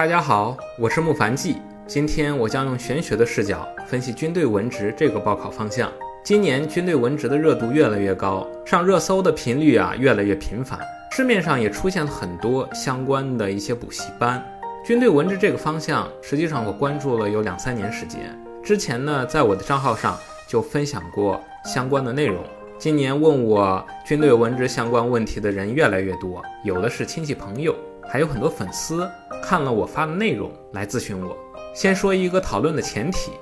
大家好，我是木凡记。今天我将用玄学的视角分析军队文职这个报考方向。今年军队文职的热度越来越高，上热搜的频率啊越来越频繁，市面上也出现了很多相关的一些补习班。军队文职这个方向，实际上我关注了有两三年时间。之前呢，在我的账号上就分享过相关的内容。今年问我军队文职相关问题的人越来越多，有的是亲戚朋友。还有很多粉丝看了我发的内容来咨询我。先说一个讨论的前提，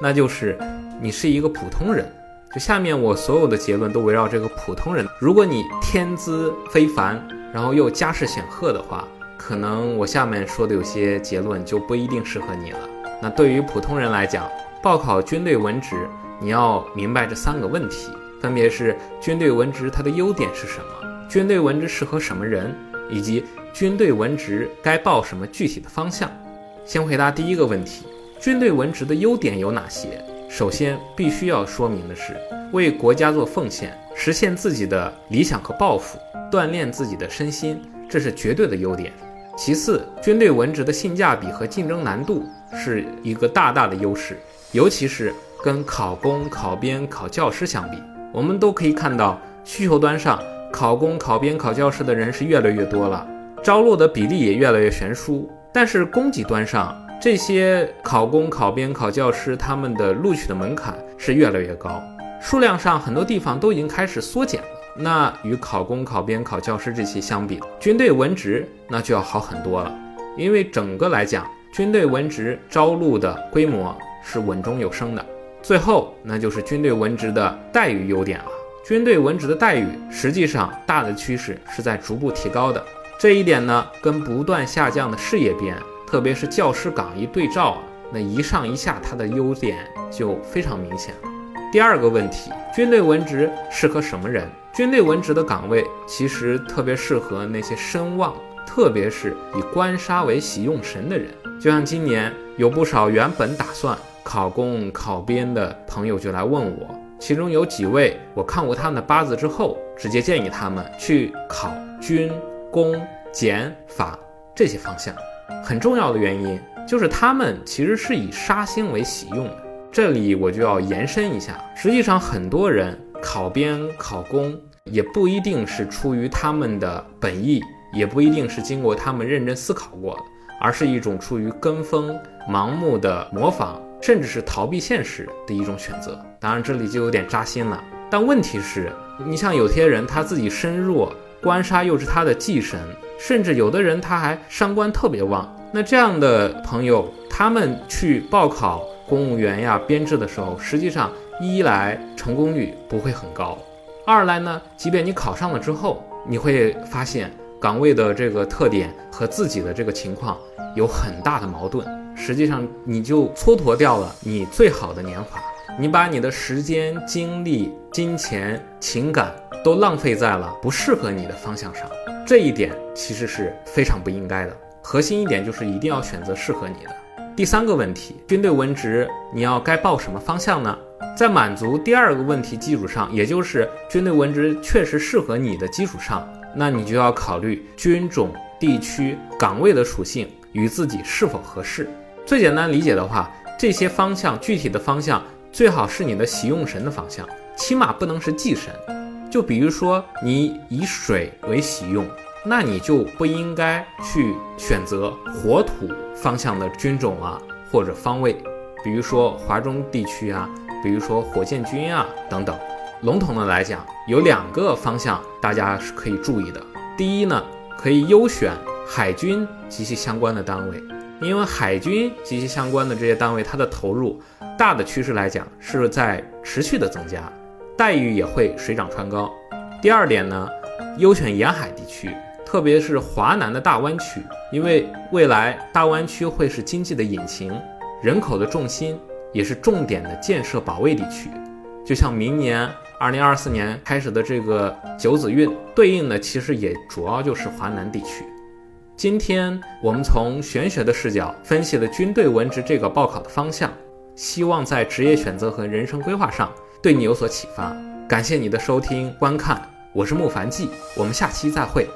那就是你是一个普通人。就下面我所有的结论都围绕这个普通人。如果你天资非凡，然后又家世显赫的话，可能我下面说的有些结论就不一定适合你了。那对于普通人来讲，报考军队文职，你要明白这三个问题，分别是军队文职它的优点是什么，军队文职适合什么人。以及军队文职该报什么具体的方向？先回答第一个问题：军队文职的优点有哪些？首先，必须要说明的是，为国家做奉献，实现自己的理想和抱负，锻炼自己的身心，这是绝对的优点。其次，军队文职的性价比和竞争难度是一个大大的优势，尤其是跟考公、考编、考教师相比，我们都可以看到需求端上。考公、考编、考教师的人是越来越多了，招录的比例也越来越悬殊。但是供给端上，这些考公、考编、考教师他们的录取的门槛是越来越高，数量上很多地方都已经开始缩减了。那与考公、考编、考教师这些相比，军队文职那就要好很多了。因为整个来讲，军队文职招录的规模是稳中有升的。最后，那就是军队文职的待遇优点了。军队文职的待遇，实际上大的趋势是在逐步提高的。这一点呢，跟不断下降的事业编，特别是教师岗一对照啊，那一上一下，它的优点就非常明显了。第二个问题，军队文职适合什么人？军队文职的岗位其实特别适合那些声望，特别是以官杀为喜用神的人。就像今年有不少原本打算考公考编的朋友就来问我。其中有几位，我看过他们的八字之后，直接建议他们去考军、工、检、法这些方向。很重要的原因就是他们其实是以杀星为喜用的。这里我就要延伸一下，实际上很多人考编、考公也不一定是出于他们的本意，也不一定是经过他们认真思考过的，而是一种出于跟风、盲目的模仿。甚至是逃避现实的一种选择，当然这里就有点扎心了。但问题是，你像有些人他自己身弱，官杀又是他的忌神，甚至有的人他还伤官特别旺。那这样的朋友，他们去报考公务员呀、编制的时候，实际上一来成功率不会很高，二来呢，即便你考上了之后，你会发现岗位的这个特点和自己的这个情况有很大的矛盾。实际上，你就蹉跎掉了你最好的年华，你把你的时间、精力、金钱、情感都浪费在了不适合你的方向上，这一点其实是非常不应该的。核心一点就是一定要选择适合你的。第三个问题，军队文职你要该报什么方向呢？在满足第二个问题基础上，也就是军队文职确实适合你的基础上，那你就要考虑军种、地区、岗位的属性与自己是否合适。最简单理解的话，这些方向具体的方向最好是你的喜用神的方向，起码不能是忌神。就比如说你以水为喜用，那你就不应该去选择火土方向的军种啊或者方位，比如说华中地区啊，比如说火箭军啊等等。笼统的来讲，有两个方向大家是可以注意的。第一呢，可以优选海军及其相关的单位。因为海军及其相关的这些单位，它的投入大的趋势来讲是在持续的增加，待遇也会水涨船高。第二点呢，优选沿海地区，特别是华南的大湾区，因为未来大湾区会是经济的引擎，人口的重心，也是重点的建设保卫地区。就像明年二零二四年开始的这个九子运，对应的其实也主要就是华南地区。今天我们从玄学的视角分析了军队文职这个报考的方向，希望在职业选择和人生规划上对你有所启发。感谢你的收听观看，我是木凡记，我们下期再会。